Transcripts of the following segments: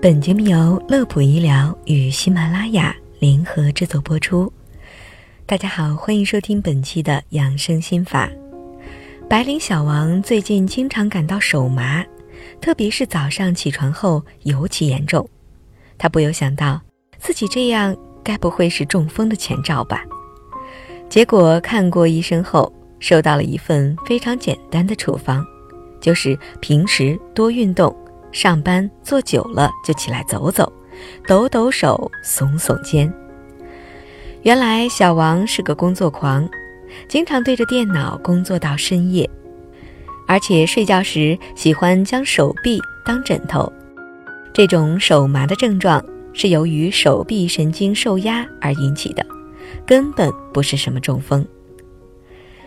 本节目由乐普医疗与喜马拉雅联合制作播出。大家好，欢迎收听本期的养生心法。白领小王最近经常感到手麻，特别是早上起床后尤其严重。他不由想到，自己这样该不会是中风的前兆吧？结果看过医生后，收到了一份非常简单的处方，就是平时多运动，上班坐久了就起来走走，抖抖手，耸耸肩。原来小王是个工作狂，经常对着电脑工作到深夜，而且睡觉时喜欢将手臂当枕头。这种手麻的症状是由于手臂神经受压而引起的。根本不是什么中风。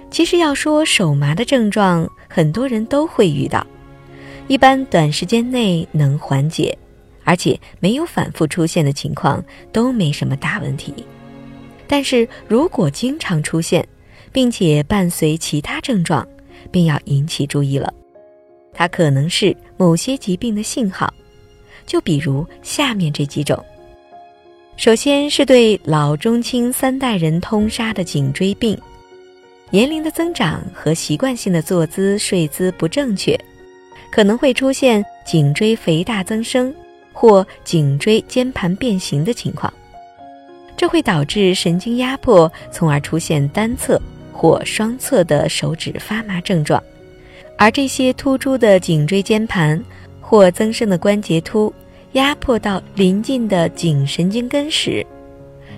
其实要说手麻的症状，很多人都会遇到，一般短时间内能缓解，而且没有反复出现的情况都没什么大问题。但是如果经常出现，并且伴随其他症状，便要引起注意了，它可能是某些疾病的信号。就比如下面这几种。首先是对老中青三代人通杀的颈椎病，年龄的增长和习惯性的坐姿、睡姿不正确，可能会出现颈椎肥大增生或颈椎间盘变形的情况，这会导致神经压迫，从而出现单侧或双侧的手指发麻症状，而这些突出的颈椎间盘或增生的关节突。压迫到邻近的颈神经根时，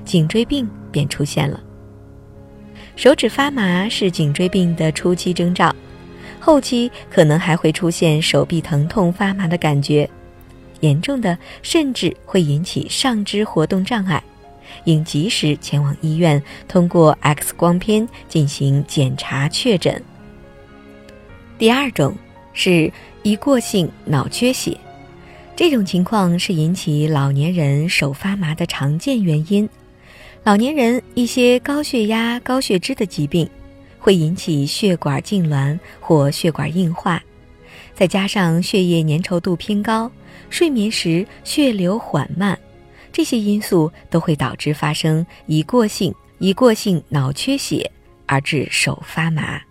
颈椎病便出现了。手指发麻是颈椎病的初期征兆，后期可能还会出现手臂疼痛发麻的感觉，严重的甚至会引起上肢活动障碍，应及时前往医院通过 X 光片进行检查确诊。第二种是一过性脑缺血。这种情况是引起老年人手发麻的常见原因。老年人一些高血压、高血脂的疾病，会引起血管痉挛或血管硬化，再加上血液粘稠度偏高，睡眠时血流缓慢，这些因素都会导致发生一过性一过性脑缺血，而致手发麻。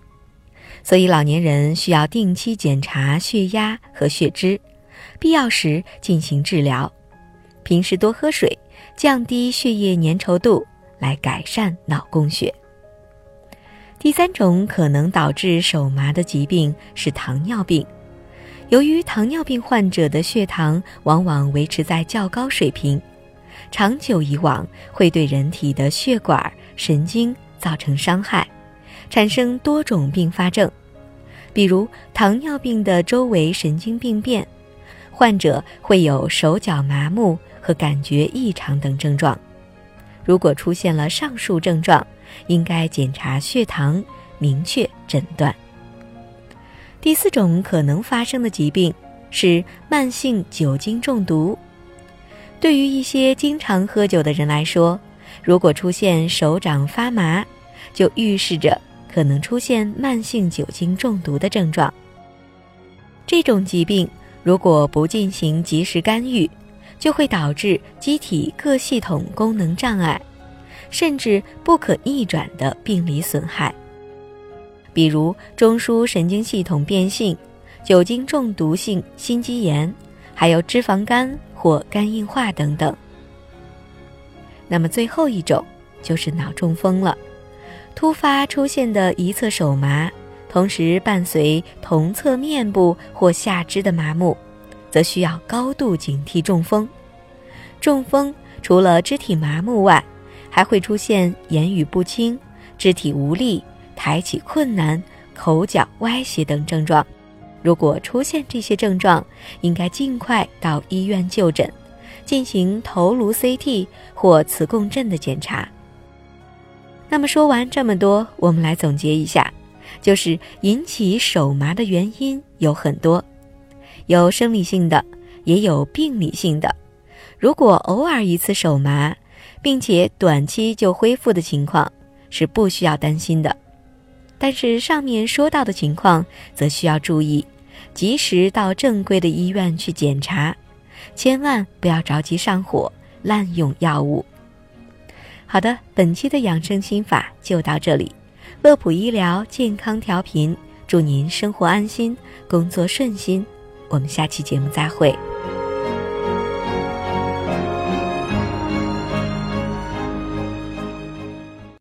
所以老年人需要定期检查血压和血脂。必要时进行治疗，平时多喝水，降低血液粘稠度，来改善脑供血。第三种可能导致手麻的疾病是糖尿病，由于糖尿病患者的血糖往往维持在较高水平，长久以往会对人体的血管、神经造成伤害，产生多种并发症，比如糖尿病的周围神经病变。患者会有手脚麻木和感觉异常等症状。如果出现了上述症状，应该检查血糖，明确诊断。第四种可能发生的疾病是慢性酒精中毒。对于一些经常喝酒的人来说，如果出现手掌发麻，就预示着可能出现慢性酒精中毒的症状。这种疾病。如果不进行及时干预，就会导致机体各系统功能障碍，甚至不可逆转的病理损害，比如中枢神经系统变性、酒精中毒性心肌炎，还有脂肪肝或肝硬化等等。那么最后一种就是脑中风了，突发出现的一侧手麻。同时伴随同侧面部或下肢的麻木，则需要高度警惕中风。中风除了肢体麻木外，还会出现言语不清、肢体无力、抬起困难、口角歪斜等症状。如果出现这些症状，应该尽快到医院就诊，进行头颅 CT 或磁共振的检查。那么说完这么多，我们来总结一下。就是引起手麻的原因有很多，有生理性的，也有病理性的。如果偶尔一次手麻，并且短期就恢复的情况，是不需要担心的。但是上面说到的情况，则需要注意，及时到正规的医院去检查，千万不要着急上火，滥用药物。好的，本期的养生心法就到这里。乐普医疗健康调频，祝您生活安心，工作顺心。我们下期节目再会。